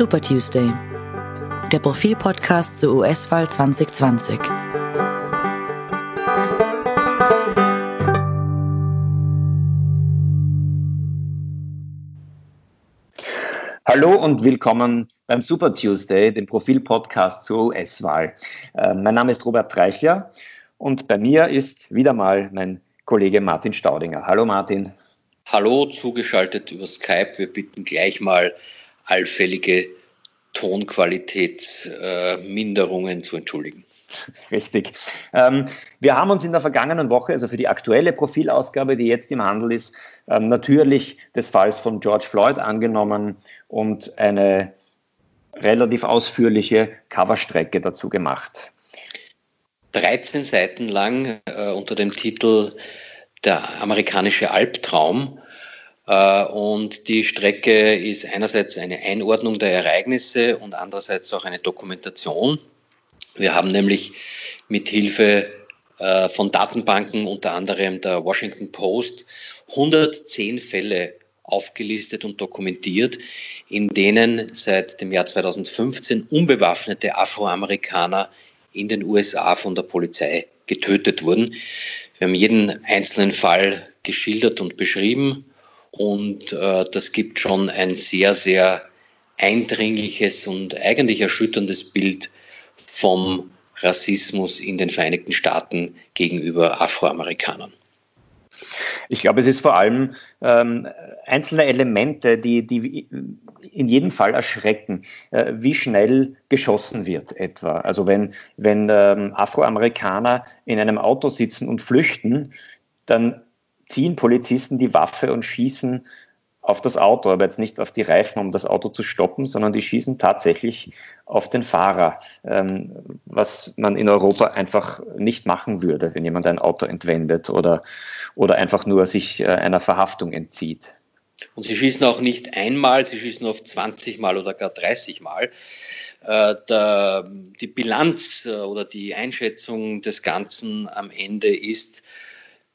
Super Tuesday, der Profil-Podcast zur US-Wahl 2020. Hallo und willkommen beim Super Tuesday, dem Profil-Podcast zur US-Wahl. Äh, mein Name ist Robert Treichler und bei mir ist wieder mal mein Kollege Martin Staudinger. Hallo Martin. Hallo, zugeschaltet über Skype. Wir bitten gleich mal allfällige Tonqualitätsminderungen äh, zu entschuldigen. Richtig. Ähm, wir haben uns in der vergangenen Woche, also für die aktuelle Profilausgabe, die jetzt im Handel ist, ähm, natürlich des Falls von George Floyd angenommen und eine relativ ausführliche Coverstrecke dazu gemacht. 13 Seiten lang äh, unter dem Titel Der amerikanische Albtraum und die Strecke ist einerseits eine Einordnung der Ereignisse und andererseits auch eine Dokumentation. Wir haben nämlich mit Hilfe äh, von Datenbanken, unter anderem der Washington Post, 110 Fälle aufgelistet und dokumentiert, in denen seit dem Jahr 2015 unbewaffnete Afroamerikaner in den USA von der Polizei getötet wurden. Wir haben jeden einzelnen Fall geschildert und beschrieben und äh, das gibt schon ein sehr, sehr eindringliches und eigentlich erschütterndes Bild vom Rassismus in den Vereinigten Staaten gegenüber Afroamerikanern. Ich glaube, es ist vor allem ähm, einzelne Elemente, die, die in jedem Fall erschrecken, äh, wie schnell geschossen wird etwa. Also wenn, wenn ähm, Afroamerikaner in einem Auto sitzen und flüchten, dann ziehen Polizisten die Waffe und schießen auf das Auto, aber jetzt nicht auf die Reifen, um das Auto zu stoppen, sondern die schießen tatsächlich auf den Fahrer, ähm, was man in Europa einfach nicht machen würde, wenn jemand ein Auto entwendet oder, oder einfach nur sich äh, einer Verhaftung entzieht. Und sie schießen auch nicht einmal, sie schießen oft 20 Mal oder gar 30 Mal. Äh, der, die Bilanz äh, oder die Einschätzung des Ganzen am Ende ist,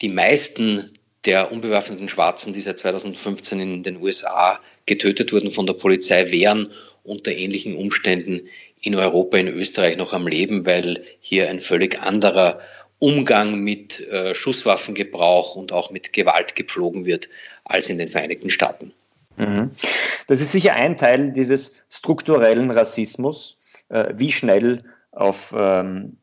die meisten der unbewaffneten Schwarzen, die seit 2015 in den USA getötet wurden von der Polizei, wären unter ähnlichen Umständen in Europa, in Österreich noch am Leben, weil hier ein völlig anderer Umgang mit äh, Schusswaffengebrauch und auch mit Gewalt gepflogen wird als in den Vereinigten Staaten. Mhm. Das ist sicher ein Teil dieses strukturellen Rassismus, äh, wie schnell auf ähm,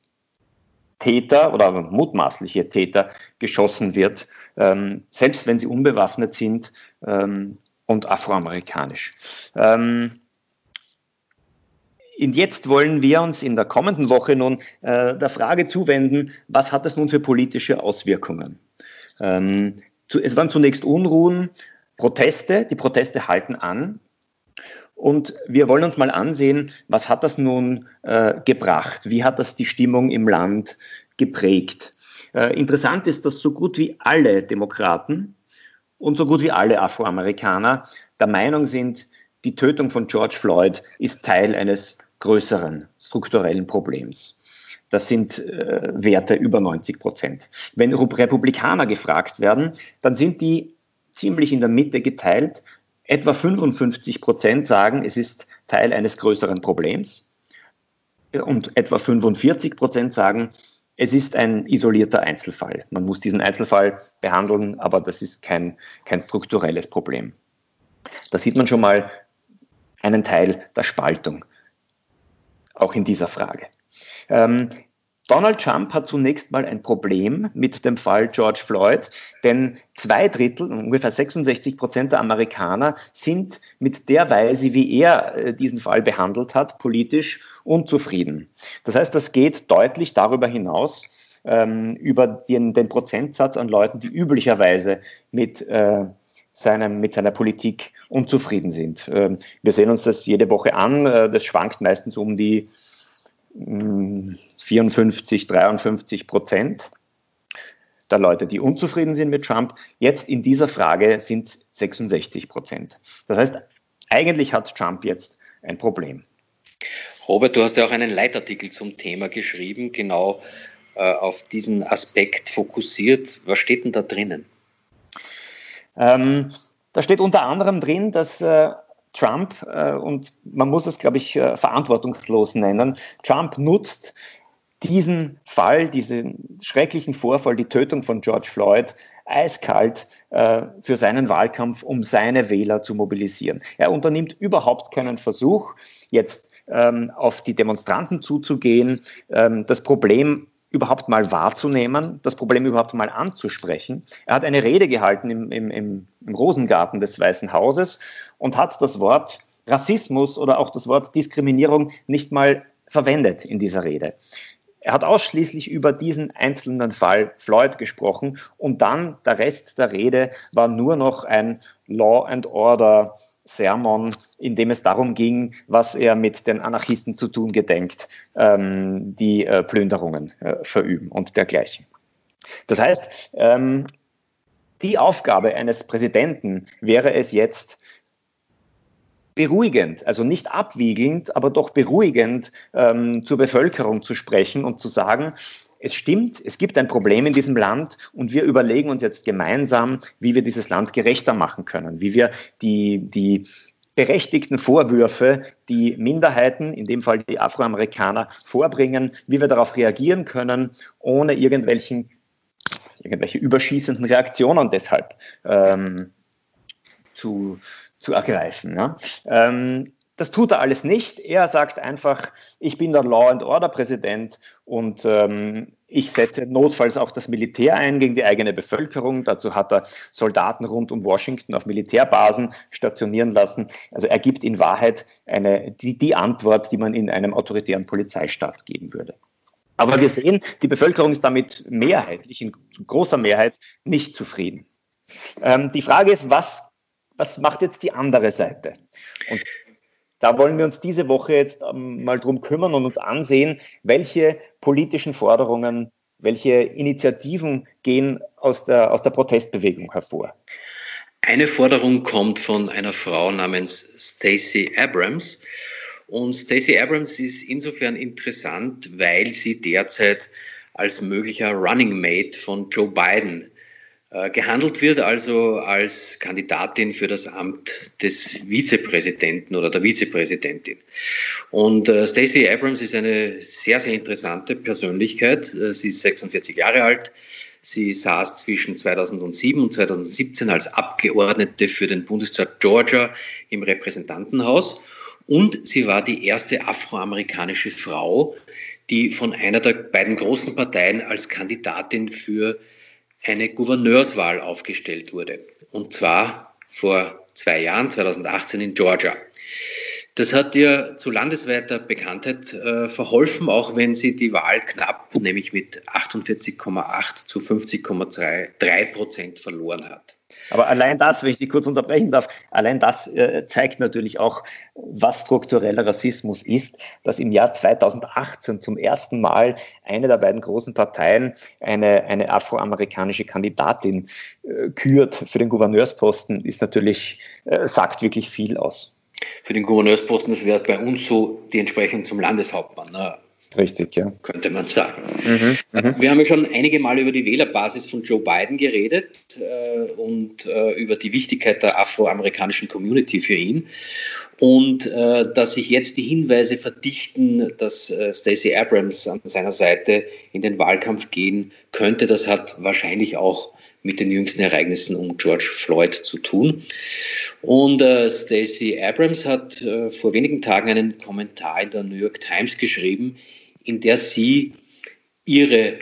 Täter oder mutmaßliche Täter geschossen wird, ähm, selbst wenn sie unbewaffnet sind ähm, und afroamerikanisch. Ähm, und jetzt wollen wir uns in der kommenden Woche nun äh, der Frage zuwenden, was hat das nun für politische Auswirkungen? Ähm, zu, es waren zunächst Unruhen, Proteste, die Proteste halten an. Und wir wollen uns mal ansehen, was hat das nun äh, gebracht? Wie hat das die Stimmung im Land geprägt? Äh, interessant ist, dass so gut wie alle Demokraten und so gut wie alle Afroamerikaner der Meinung sind, die Tötung von George Floyd ist Teil eines größeren strukturellen Problems. Das sind äh, Werte über 90 Prozent. Wenn Republikaner gefragt werden, dann sind die ziemlich in der Mitte geteilt. Etwa 55 Prozent sagen, es ist Teil eines größeren Problems. Und etwa 45 Prozent sagen, es ist ein isolierter Einzelfall. Man muss diesen Einzelfall behandeln, aber das ist kein, kein strukturelles Problem. Da sieht man schon mal einen Teil der Spaltung, auch in dieser Frage. Ähm, Donald Trump hat zunächst mal ein Problem mit dem Fall George Floyd, denn zwei Drittel, ungefähr 66 Prozent der Amerikaner sind mit der Weise, wie er äh, diesen Fall behandelt hat, politisch unzufrieden. Das heißt, das geht deutlich darüber hinaus, ähm, über den, den, Prozentsatz an Leuten, die üblicherweise mit, äh, seinem, mit seiner Politik unzufrieden sind. Ähm, wir sehen uns das jede Woche an. Äh, das schwankt meistens um die 54, 53 Prozent der Leute, die unzufrieden sind mit Trump. Jetzt in dieser Frage sind 66 Prozent. Das heißt, eigentlich hat Trump jetzt ein Problem. Robert, du hast ja auch einen Leitartikel zum Thema geschrieben, genau äh, auf diesen Aspekt fokussiert. Was steht denn da drinnen? Ähm, da steht unter anderem drin, dass äh, Trump, äh, und man muss es, glaube ich, äh, verantwortungslos nennen, Trump nutzt diesen Fall, diesen schrecklichen Vorfall, die Tötung von George Floyd, eiskalt äh, für seinen Wahlkampf, um seine Wähler zu mobilisieren. Er unternimmt überhaupt keinen Versuch, jetzt ähm, auf die Demonstranten zuzugehen, ähm, das Problem überhaupt mal wahrzunehmen, das Problem überhaupt mal anzusprechen. Er hat eine Rede gehalten im, im, im, im Rosengarten des Weißen Hauses und hat das Wort Rassismus oder auch das Wort Diskriminierung nicht mal verwendet in dieser Rede. Er hat ausschließlich über diesen einzelnen Fall Floyd gesprochen und dann der Rest der Rede war nur noch ein Law and Order Sermon, in dem es darum ging, was er mit den Anarchisten zu tun gedenkt, ähm, die äh, Plünderungen äh, verüben und dergleichen. Das heißt, ähm, die Aufgabe eines Präsidenten wäre es jetzt, beruhigend, also nicht abwiegelnd, aber doch beruhigend ähm, zur Bevölkerung zu sprechen und zu sagen, es stimmt, es gibt ein Problem in diesem Land und wir überlegen uns jetzt gemeinsam, wie wir dieses Land gerechter machen können, wie wir die, die berechtigten Vorwürfe, die Minderheiten, in dem Fall die Afroamerikaner, vorbringen, wie wir darauf reagieren können, ohne irgendwelchen, irgendwelche überschießenden Reaktionen deshalb ähm, zu, zu ergreifen. Ja. Ähm, das tut er alles nicht. Er sagt einfach, ich bin der Law and Order Präsident und ähm, ich setze notfalls auch das Militär ein gegen die eigene Bevölkerung. Dazu hat er Soldaten rund um Washington auf Militärbasen stationieren lassen. Also er gibt in Wahrheit eine, die, die Antwort, die man in einem autoritären Polizeistaat geben würde. Aber wir sehen, die Bevölkerung ist damit mehrheitlich, in großer Mehrheit, nicht zufrieden. Ähm, die Frage ist, was, was macht jetzt die andere Seite? Und da wollen wir uns diese Woche jetzt ähm, mal drum kümmern und uns ansehen, welche politischen Forderungen, welche Initiativen gehen aus der, aus der Protestbewegung hervor. Eine Forderung kommt von einer Frau namens Stacey Abrams. Und Stacey Abrams ist insofern interessant, weil sie derzeit als möglicher Running Mate von Joe Biden gehandelt wird also als Kandidatin für das Amt des Vizepräsidenten oder der Vizepräsidentin. Und äh, Stacey Abrams ist eine sehr, sehr interessante Persönlichkeit. Äh, sie ist 46 Jahre alt. Sie saß zwischen 2007 und 2017 als Abgeordnete für den Bundesstaat Georgia im Repräsentantenhaus. Und sie war die erste afroamerikanische Frau, die von einer der beiden großen Parteien als Kandidatin für eine Gouverneurswahl aufgestellt wurde. Und zwar vor zwei Jahren, 2018 in Georgia. Das hat ihr zu landesweiter Bekanntheit äh, verholfen, auch wenn sie die Wahl knapp, nämlich mit 48,8 zu 50,3 Prozent verloren hat. Aber allein das, wenn ich dich kurz unterbrechen darf, allein das äh, zeigt natürlich auch, was struktureller Rassismus ist, dass im Jahr 2018 zum ersten Mal eine der beiden großen Parteien eine, eine afroamerikanische Kandidatin äh, kürt für den Gouverneursposten, ist natürlich, äh, sagt wirklich viel aus. Für den Gouverneursposten, das wäre bei uns so die Entsprechung zum Landeshauptmann. Ne? Richtig, ja. Könnte man sagen. Mhm, mhm, Wir haben ja schon einige Mal über die Wählerbasis von Joe Biden geredet äh, und äh, über die Wichtigkeit der afroamerikanischen Community für ihn. Und äh, dass sich jetzt die Hinweise verdichten, dass äh, Stacey Abrams an seiner Seite in den Wahlkampf gehen könnte, das hat wahrscheinlich auch mit den jüngsten Ereignissen um George Floyd zu tun. Und äh, Stacey Abrams hat äh, vor wenigen Tagen einen Kommentar in der New York Times geschrieben, in der sie ihre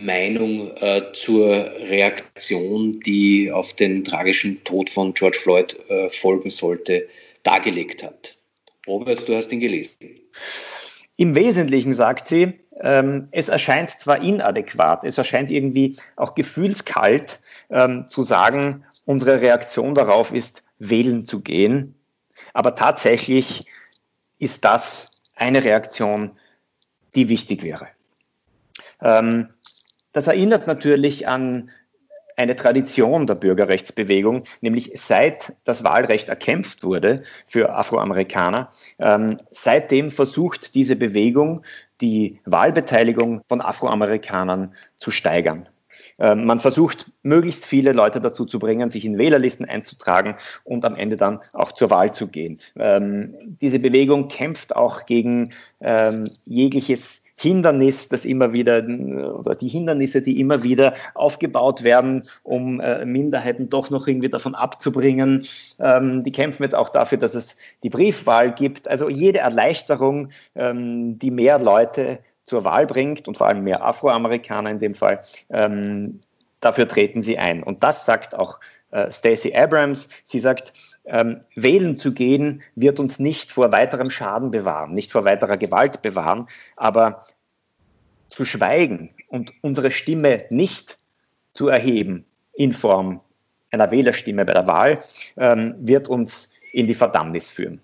Meinung äh, zur Reaktion, die auf den tragischen Tod von George Floyd äh, folgen sollte, dargelegt hat. Robert, du hast ihn gelesen. Im Wesentlichen sagt sie, ähm, es erscheint zwar inadäquat, es erscheint irgendwie auch gefühlskalt ähm, zu sagen, unsere Reaktion darauf ist, wählen zu gehen. Aber tatsächlich ist das eine Reaktion, die wichtig wäre. Ähm, das erinnert natürlich an eine Tradition der Bürgerrechtsbewegung, nämlich seit das Wahlrecht erkämpft wurde für Afroamerikaner, ähm, seitdem versucht diese Bewegung die Wahlbeteiligung von Afroamerikanern zu steigern. Ähm, man versucht, möglichst viele Leute dazu zu bringen, sich in Wählerlisten einzutragen und am Ende dann auch zur Wahl zu gehen. Ähm, diese Bewegung kämpft auch gegen ähm, jegliches Hindernis, das immer wieder, oder die Hindernisse, die immer wieder aufgebaut werden, um äh, Minderheiten doch noch irgendwie davon abzubringen. Die kämpfen jetzt auch dafür, dass es die Briefwahl gibt. Also jede Erleichterung, die mehr Leute zur Wahl bringt und vor allem mehr Afroamerikaner in dem Fall, ähm, dafür treten sie ein. Und das sagt auch äh, Stacey Abrams. Sie sagt, ähm, wählen zu gehen wird uns nicht vor weiterem Schaden bewahren, nicht vor weiterer Gewalt bewahren, aber zu schweigen und unsere Stimme nicht zu erheben in Form einer Wählerstimme bei der Wahl, ähm, wird uns in die Verdammnis führen.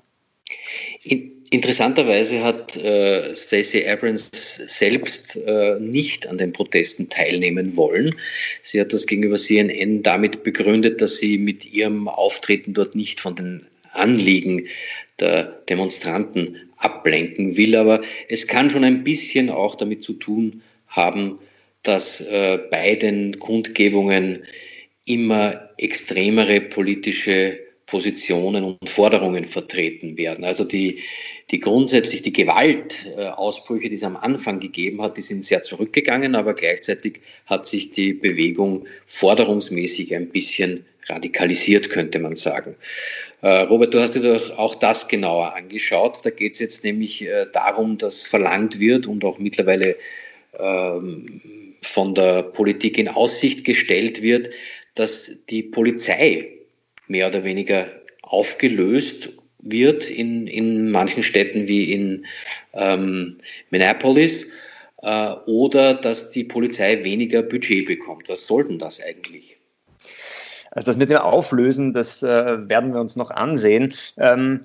Interessanterweise hat äh, Stacey Abrams selbst äh, nicht an den Protesten teilnehmen wollen. Sie hat das gegenüber CNN damit begründet, dass sie mit ihrem Auftreten dort nicht von den Anliegen der Demonstranten ablenken will. Aber es kann schon ein bisschen auch damit zu tun haben, dass äh, bei den Kundgebungen immer extremere politische Positionen und Forderungen vertreten werden. Also die, die grundsätzlich die Gewaltausbrüche, die es am Anfang gegeben hat, die sind sehr zurückgegangen, aber gleichzeitig hat sich die Bewegung forderungsmäßig ein bisschen radikalisiert, könnte man sagen. Äh, Robert, du hast dir doch auch das genauer angeschaut. Da geht es jetzt nämlich äh, darum, dass verlangt wird und auch mittlerweile ähm, von der Politik in Aussicht gestellt wird, dass die Polizei mehr oder weniger aufgelöst wird in, in manchen Städten wie in ähm, Minneapolis äh, oder dass die Polizei weniger Budget bekommt. Was soll denn das eigentlich? Also das mit dem Auflösen, das äh, werden wir uns noch ansehen. Ähm,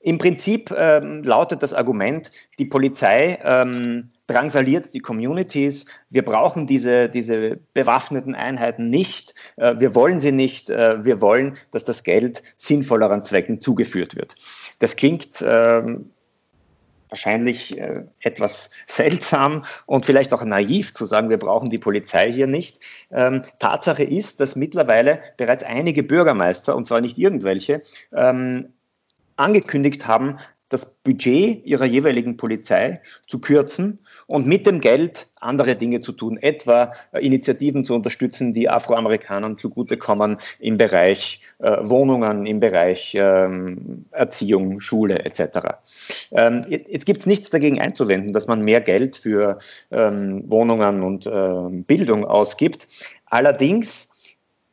Im Prinzip ähm, lautet das Argument, die Polizei ähm, drangsaliert die Communities. Wir brauchen diese, diese bewaffneten Einheiten nicht. Äh, wir wollen sie nicht. Äh, wir wollen, dass das Geld sinnvolleren Zwecken zugeführt wird. Das klingt ähm, wahrscheinlich äh, etwas seltsam und vielleicht auch naiv zu sagen, wir brauchen die Polizei hier nicht. Ähm, Tatsache ist, dass mittlerweile bereits einige Bürgermeister, und zwar nicht irgendwelche, ähm, angekündigt haben, das Budget ihrer jeweiligen Polizei zu kürzen und mit dem Geld andere Dinge zu tun, etwa äh, Initiativen zu unterstützen, die Afroamerikanern zugutekommen im Bereich äh, Wohnungen, im Bereich ähm, Erziehung, Schule etc. Ähm, jetzt gibt es nichts dagegen einzuwenden, dass man mehr Geld für ähm, Wohnungen und äh, Bildung ausgibt. Allerdings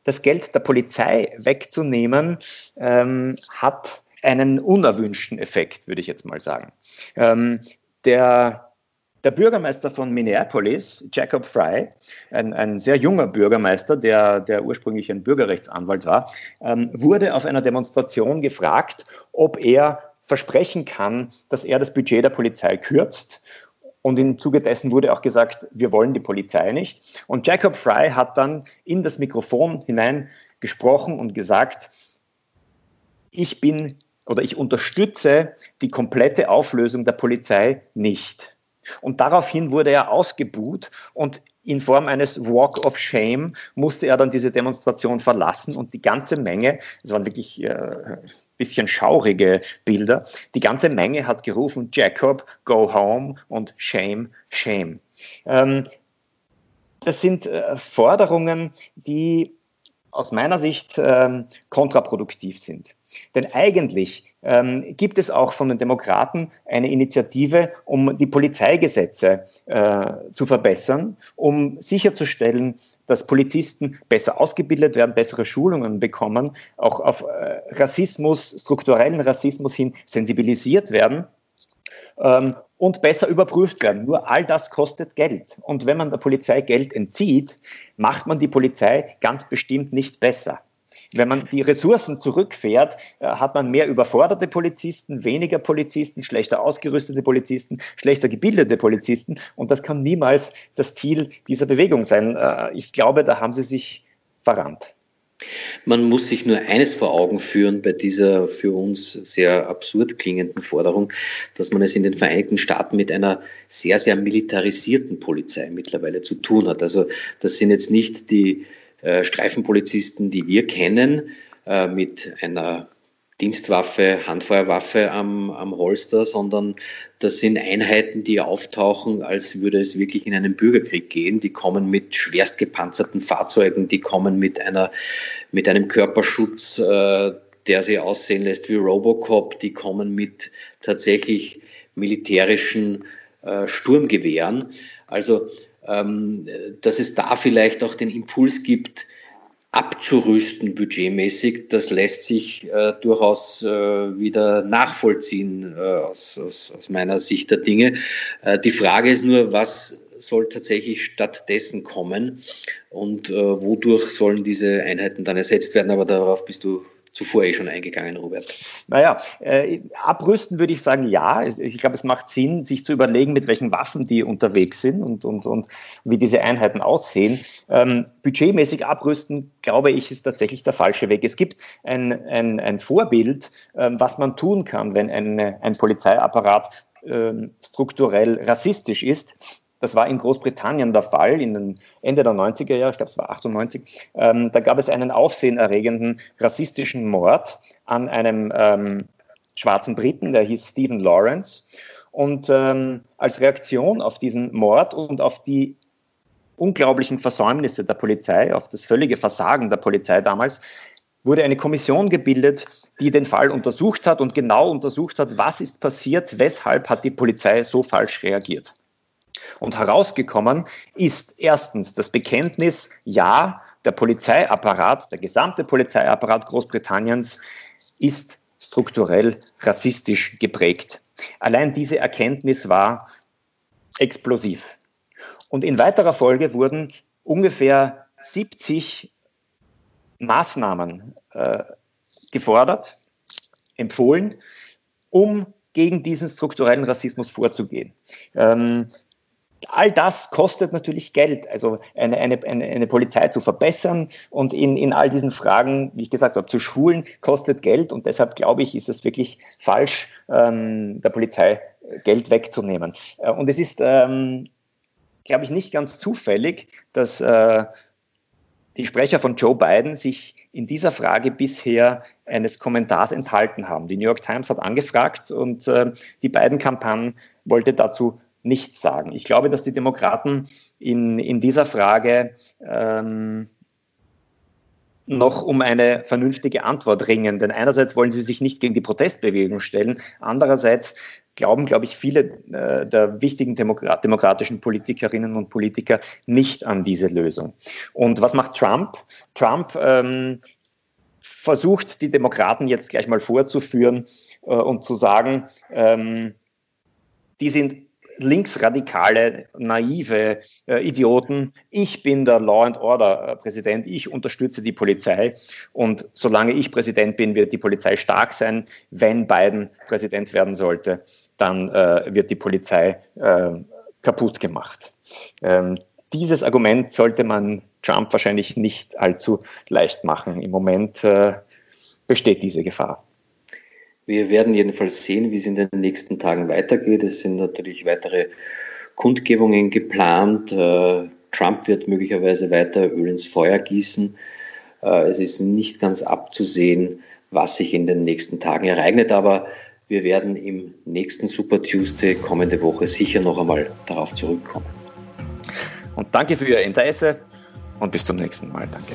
das Geld der Polizei wegzunehmen, ähm, hat einen unerwünschten Effekt, würde ich jetzt mal sagen. Ähm, der, der Bürgermeister von Minneapolis, Jacob Fry, ein, ein sehr junger Bürgermeister, der, der ursprünglich ein Bürgerrechtsanwalt war, ähm, wurde auf einer Demonstration gefragt, ob er versprechen kann, dass er das Budget der Polizei kürzt und im Zuge dessen wurde auch gesagt, wir wollen die Polizei nicht. Und Jacob Fry hat dann in das Mikrofon hinein gesprochen und gesagt, ich bin oder ich unterstütze die komplette Auflösung der Polizei nicht. Und daraufhin wurde er ausgebuht und in Form eines Walk of Shame musste er dann diese Demonstration verlassen und die ganze Menge, es waren wirklich äh, bisschen schaurige Bilder, die ganze Menge hat gerufen, Jacob, go home und Shame, Shame. Ähm, das sind äh, Forderungen, die aus meiner Sicht ähm, kontraproduktiv sind. Denn eigentlich ähm, gibt es auch von den Demokraten eine Initiative, um die Polizeigesetze äh, zu verbessern, um sicherzustellen, dass Polizisten besser ausgebildet werden, bessere Schulungen bekommen, auch auf äh, Rassismus, strukturellen Rassismus hin sensibilisiert werden. Ähm, und besser überprüft werden. Nur all das kostet Geld. Und wenn man der Polizei Geld entzieht, macht man die Polizei ganz bestimmt nicht besser. Wenn man die Ressourcen zurückfährt, äh, hat man mehr überforderte Polizisten, weniger Polizisten, schlechter ausgerüstete Polizisten, schlechter gebildete Polizisten. Und das kann niemals das Ziel dieser Bewegung sein. Äh, ich glaube, da haben sie sich verrannt. Man muss sich nur eines vor Augen führen bei dieser für uns sehr absurd klingenden Forderung, dass man es in den Vereinigten Staaten mit einer sehr, sehr militarisierten Polizei mittlerweile zu tun hat. Also das sind jetzt nicht die äh, Streifenpolizisten, die wir kennen, äh, mit einer Dienstwaffe, Handfeuerwaffe am, am Holster, sondern das sind Einheiten, die auftauchen, als würde es wirklich in einen Bürgerkrieg gehen. Die kommen mit schwerst gepanzerten Fahrzeugen, die kommen mit, einer, mit einem Körperschutz, äh, der sie aussehen lässt wie Robocop, die kommen mit tatsächlich militärischen äh, Sturmgewehren. Also, ähm, dass es da vielleicht auch den Impuls gibt, abzurüsten budgetmäßig, das lässt sich äh, durchaus äh, wieder nachvollziehen äh, aus, aus, aus, meiner Sicht der Dinge. Äh, die Frage ist nur, was soll tatsächlich stattdessen kommen und äh, wodurch sollen diese Einheiten dann ersetzt werden, aber darauf bist du zuvor eh schon eingegangen, Robert. Naja, äh, abrüsten würde ich sagen, ja. Ich glaube, es macht Sinn, sich zu überlegen, mit welchen Waffen die unterwegs sind und, und, und wie diese Einheiten aussehen. Ähm, budgetmäßig abrüsten, glaube ich, ist tatsächlich der falsche Weg. Es gibt ein, ein, ein Vorbild, ähm, was man tun kann, wenn ein, ein Polizeiapparat ähm, strukturell rassistisch ist. Das war in Großbritannien der Fall, in den Ende der 90er Jahre, ich glaube es war 98. Ähm, da gab es einen aufsehenerregenden rassistischen Mord an einem ähm, schwarzen Briten, der hieß Stephen Lawrence. Und ähm, als Reaktion auf diesen Mord und auf die unglaublichen Versäumnisse der Polizei, auf das völlige Versagen der Polizei damals, wurde eine Kommission gebildet, die den Fall untersucht hat und genau untersucht hat, was ist passiert, weshalb hat die Polizei so falsch reagiert. Und herausgekommen ist erstens das Bekenntnis, ja, der Polizeiapparat, der gesamte Polizeiapparat Großbritanniens ist strukturell rassistisch geprägt. Allein diese Erkenntnis war explosiv. Und in weiterer Folge wurden ungefähr 70 Maßnahmen äh, gefordert, empfohlen, um gegen diesen strukturellen Rassismus vorzugehen. Ähm, All das kostet natürlich Geld, also eine, eine, eine, eine Polizei zu verbessern und in, in all diesen Fragen, wie ich gesagt habe, zu schulen, kostet Geld und deshalb glaube ich, ist es wirklich falsch, ähm, der Polizei Geld wegzunehmen. Äh, und es ist, ähm, glaube ich, nicht ganz zufällig, dass äh, die Sprecher von Joe Biden sich in dieser Frage bisher eines Kommentars enthalten haben. Die New York Times hat angefragt und äh, die beiden Kampagnen wollte dazu nichts sagen. Ich glaube, dass die Demokraten in, in dieser Frage ähm, noch um eine vernünftige Antwort ringen. Denn einerseits wollen sie sich nicht gegen die Protestbewegung stellen, andererseits glauben, glaube ich, viele äh, der wichtigen Demokrat demokratischen Politikerinnen und Politiker nicht an diese Lösung. Und was macht Trump? Trump ähm, versucht, die Demokraten jetzt gleich mal vorzuführen äh, und zu sagen, ähm, die sind linksradikale, naive äh, Idioten. Ich bin der Law and Order äh, Präsident, ich unterstütze die Polizei und solange ich Präsident bin, wird die Polizei stark sein. Wenn Biden Präsident werden sollte, dann äh, wird die Polizei äh, kaputt gemacht. Ähm, dieses Argument sollte man Trump wahrscheinlich nicht allzu leicht machen. Im Moment äh, besteht diese Gefahr. Wir werden jedenfalls sehen, wie es in den nächsten Tagen weitergeht. Es sind natürlich weitere Kundgebungen geplant. Äh, Trump wird möglicherweise weiter Öl ins Feuer gießen. Äh, es ist nicht ganz abzusehen, was sich in den nächsten Tagen ereignet, aber wir werden im nächsten Super Tuesday kommende Woche sicher noch einmal darauf zurückkommen. Und danke für Ihr Interesse und bis zum nächsten Mal. Danke.